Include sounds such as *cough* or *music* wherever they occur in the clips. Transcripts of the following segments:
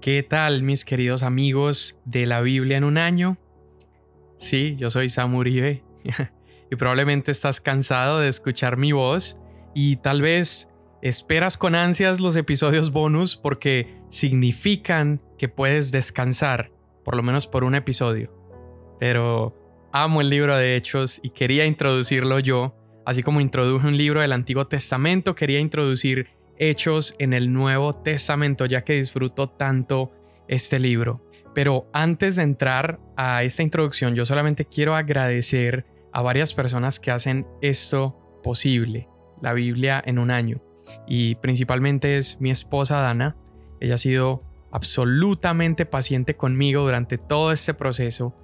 ¿Qué tal mis queridos amigos de la Biblia en un año? Sí, yo soy Sam Uribe *laughs* y probablemente estás cansado de escuchar mi voz y tal vez esperas con ansias los episodios bonus porque significan que puedes descansar, por lo menos por un episodio. Pero amo el libro de Hechos y quería introducirlo yo, así como introduje un libro del Antiguo Testamento, quería introducir hechos en el Nuevo Testamento, ya que disfruto tanto este libro. Pero antes de entrar a esta introducción, yo solamente quiero agradecer a varias personas que hacen esto posible, la Biblia en un año. Y principalmente es mi esposa Dana. Ella ha sido absolutamente paciente conmigo durante todo este proceso.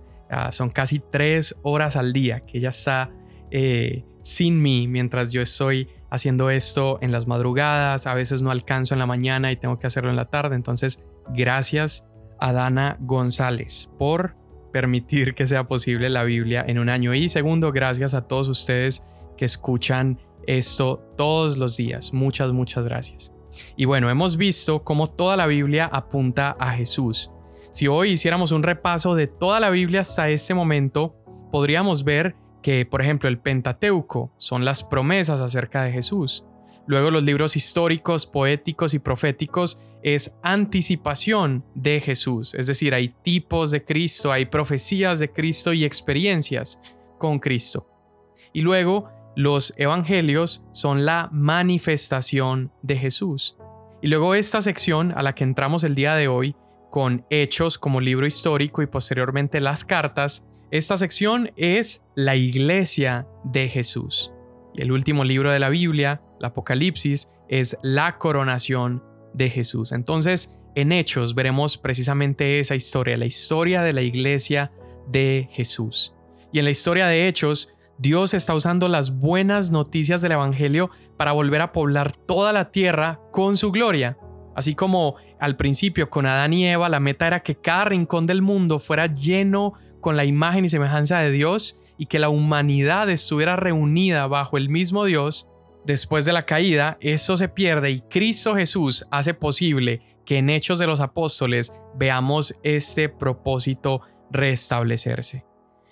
son casi tres horas al día que ella está eh, sin mí mientras yo estoy haciendo esto en las madrugadas, a veces no alcanzo en la mañana y tengo que hacerlo en la tarde. Entonces, gracias a Dana González por permitir que sea posible la Biblia en un año. Y segundo, gracias a todos ustedes que escuchan esto todos los días. Muchas, muchas gracias. Y bueno, hemos visto cómo toda la Biblia apunta a Jesús. Si hoy hiciéramos un repaso de toda la Biblia hasta este momento, podríamos ver que, por ejemplo, el Pentateuco son las promesas acerca de Jesús. Luego los libros históricos, poéticos y proféticos es anticipación de Jesús, es decir, hay tipos de Cristo, hay profecías de Cristo y experiencias con Cristo. Y luego los evangelios son la manifestación de Jesús. Y luego esta sección a la que entramos el día de hoy, con hechos como libro histórico y posteriormente las cartas, esta sección es la iglesia de Jesús. Y el último libro de la Biblia, el Apocalipsis, es la coronación de Jesús. Entonces, en Hechos veremos precisamente esa historia, la historia de la iglesia de Jesús. Y en la historia de Hechos, Dios está usando las buenas noticias del Evangelio para volver a poblar toda la tierra con su gloria. Así como al principio con Adán y Eva, la meta era que cada rincón del mundo fuera lleno con la imagen y semejanza de Dios y que la humanidad estuviera reunida bajo el mismo Dios, después de la caída, eso se pierde y Cristo Jesús hace posible que en Hechos de los Apóstoles veamos este propósito restablecerse.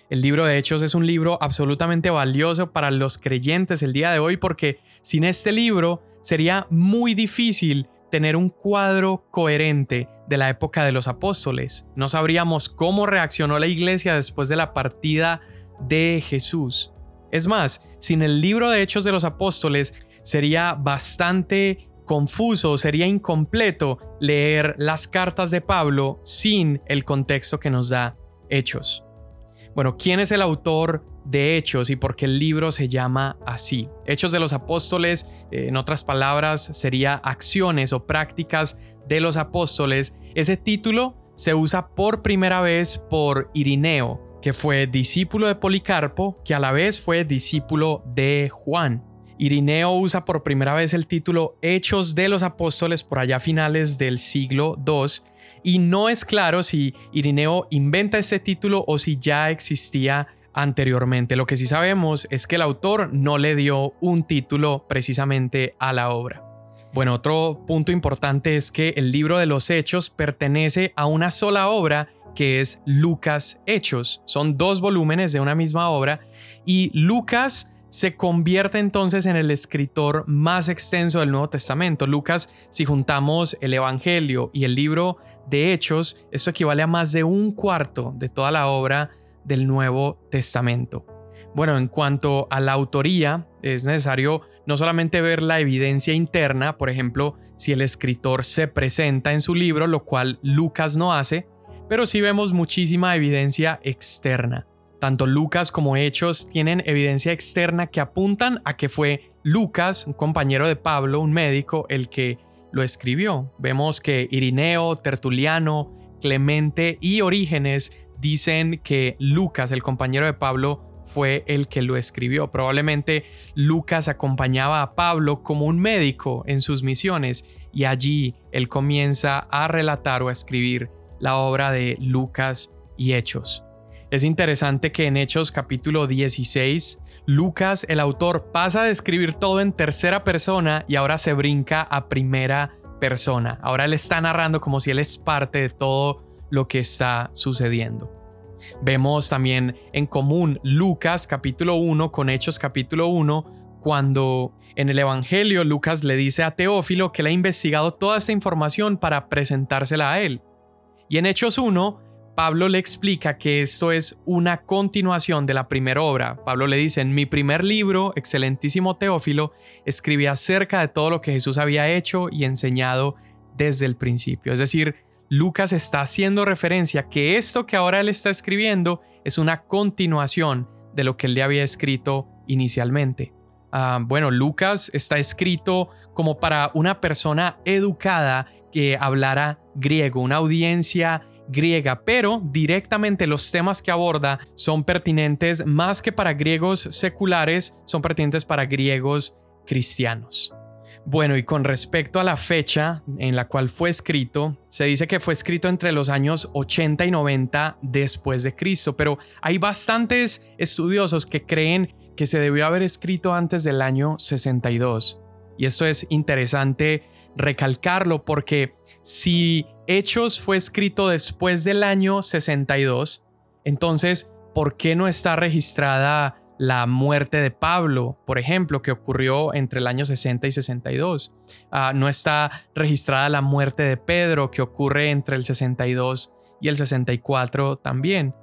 El libro de Hechos es un libro absolutamente valioso para los creyentes el día de hoy porque sin este libro sería muy difícil tener un cuadro coherente de la época de los apóstoles. No sabríamos cómo reaccionó la iglesia después de la partida de Jesús. Es más, sin el libro de Hechos de los Apóstoles sería bastante confuso, sería incompleto leer las cartas de Pablo sin el contexto que nos da Hechos. Bueno, ¿quién es el autor de Hechos y por qué el libro se llama así? Hechos de los Apóstoles, eh, en otras palabras, sería acciones o prácticas de los apóstoles. Ese título se usa por primera vez por Irineo, que fue discípulo de Policarpo, que a la vez fue discípulo de Juan. Irineo usa por primera vez el título Hechos de los Apóstoles por allá a finales del siglo II y no es claro si Irineo inventa este título o si ya existía anteriormente. Lo que sí sabemos es que el autor no le dio un título precisamente a la obra. Bueno, otro punto importante es que el libro de los Hechos pertenece a una sola obra que es Lucas Hechos. Son dos volúmenes de una misma obra y Lucas se convierte entonces en el escritor más extenso del Nuevo Testamento. Lucas, si juntamos el Evangelio y el libro de Hechos, esto equivale a más de un cuarto de toda la obra del Nuevo Testamento. Bueno, en cuanto a la autoría, es necesario no solamente ver la evidencia interna, por ejemplo, si el escritor se presenta en su libro, lo cual Lucas no hace, pero sí vemos muchísima evidencia externa. Tanto Lucas como Hechos tienen evidencia externa que apuntan a que fue Lucas, un compañero de Pablo, un médico, el que lo escribió. Vemos que Irineo, Tertuliano, Clemente y Orígenes dicen que Lucas, el compañero de Pablo, fue el que lo escribió. Probablemente Lucas acompañaba a Pablo como un médico en sus misiones y allí él comienza a relatar o a escribir la obra de Lucas y Hechos. Es interesante que en Hechos capítulo 16, Lucas, el autor, pasa de escribir todo en tercera persona y ahora se brinca a primera persona. Ahora él está narrando como si él es parte de todo lo que está sucediendo. Vemos también en común Lucas capítulo 1 con Hechos capítulo 1, cuando en el Evangelio Lucas le dice a Teófilo que le ha investigado toda esta información para presentársela a él. Y en Hechos 1, Pablo le explica que esto es una continuación de la primera obra. Pablo le dice, en mi primer libro, excelentísimo Teófilo, escribí acerca de todo lo que Jesús había hecho y enseñado desde el principio. Es decir, Lucas está haciendo referencia que esto que ahora él está escribiendo es una continuación de lo que él le había escrito inicialmente. Ah, bueno, Lucas está escrito como para una persona educada que hablara griego, una audiencia griega, pero directamente los temas que aborda son pertinentes más que para griegos seculares, son pertinentes para griegos cristianos. Bueno, y con respecto a la fecha en la cual fue escrito, se dice que fue escrito entre los años 80 y 90 después de Cristo, pero hay bastantes estudiosos que creen que se debió haber escrito antes del año 62. Y esto es interesante recalcarlo porque si Hechos fue escrito después del año 62, entonces, ¿por qué no está registrada la muerte de Pablo, por ejemplo, que ocurrió entre el año 60 y 62? Ah, no está registrada la muerte de Pedro, que ocurre entre el 62 y el 64 también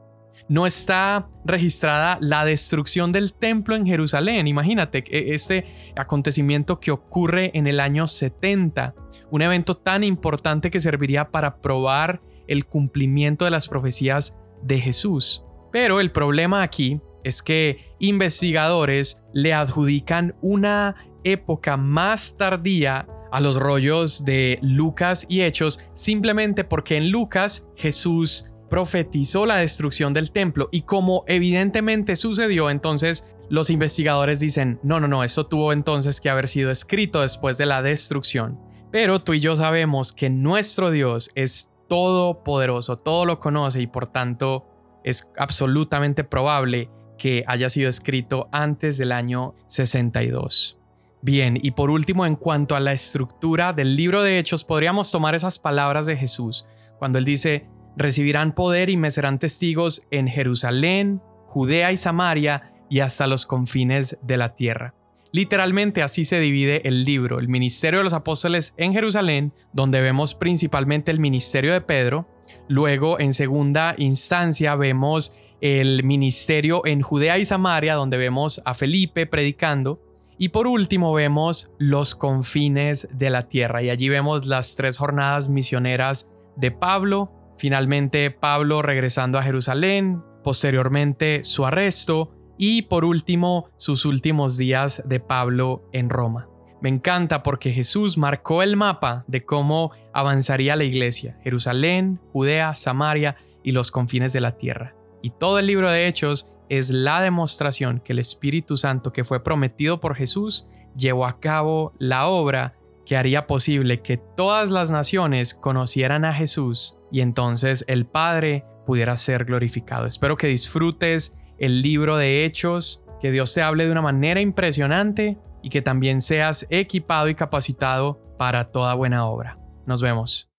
no está registrada la destrucción del templo en Jerusalén. Imagínate e, este acontecimiento que ocurre en el año 70, un evento tan importante que serviría para probar el cumplimiento de las profecías de Jesús. Pero el problema aquí es que investigadores le adjudican una época más tardía a los rollos de Lucas y Hechos simplemente porque en Lucas Jesús profetizó la destrucción del templo y como evidentemente sucedió, entonces los investigadores dicen, no, no, no, esto tuvo entonces que haber sido escrito después de la destrucción. Pero tú y yo sabemos que nuestro Dios es todopoderoso, todo lo conoce y por tanto es absolutamente probable que haya sido escrito antes del año 62. Bien, y por último, en cuanto a la estructura del libro de Hechos, podríamos tomar esas palabras de Jesús cuando él dice, recibirán poder y me serán testigos en Jerusalén, Judea y Samaria y hasta los confines de la tierra. Literalmente así se divide el libro, el ministerio de los apóstoles en Jerusalén, donde vemos principalmente el ministerio de Pedro, luego en segunda instancia vemos el ministerio en Judea y Samaria, donde vemos a Felipe predicando, y por último vemos los confines de la tierra, y allí vemos las tres jornadas misioneras de Pablo, Finalmente, Pablo regresando a Jerusalén, posteriormente su arresto y por último, sus últimos días de Pablo en Roma. Me encanta porque Jesús marcó el mapa de cómo avanzaría la iglesia, Jerusalén, Judea, Samaria y los confines de la tierra. Y todo el libro de Hechos es la demostración que el Espíritu Santo que fue prometido por Jesús llevó a cabo la obra que haría posible que todas las naciones conocieran a Jesús y entonces el Padre pudiera ser glorificado. Espero que disfrutes el libro de Hechos, que Dios te hable de una manera impresionante y que también seas equipado y capacitado para toda buena obra. Nos vemos.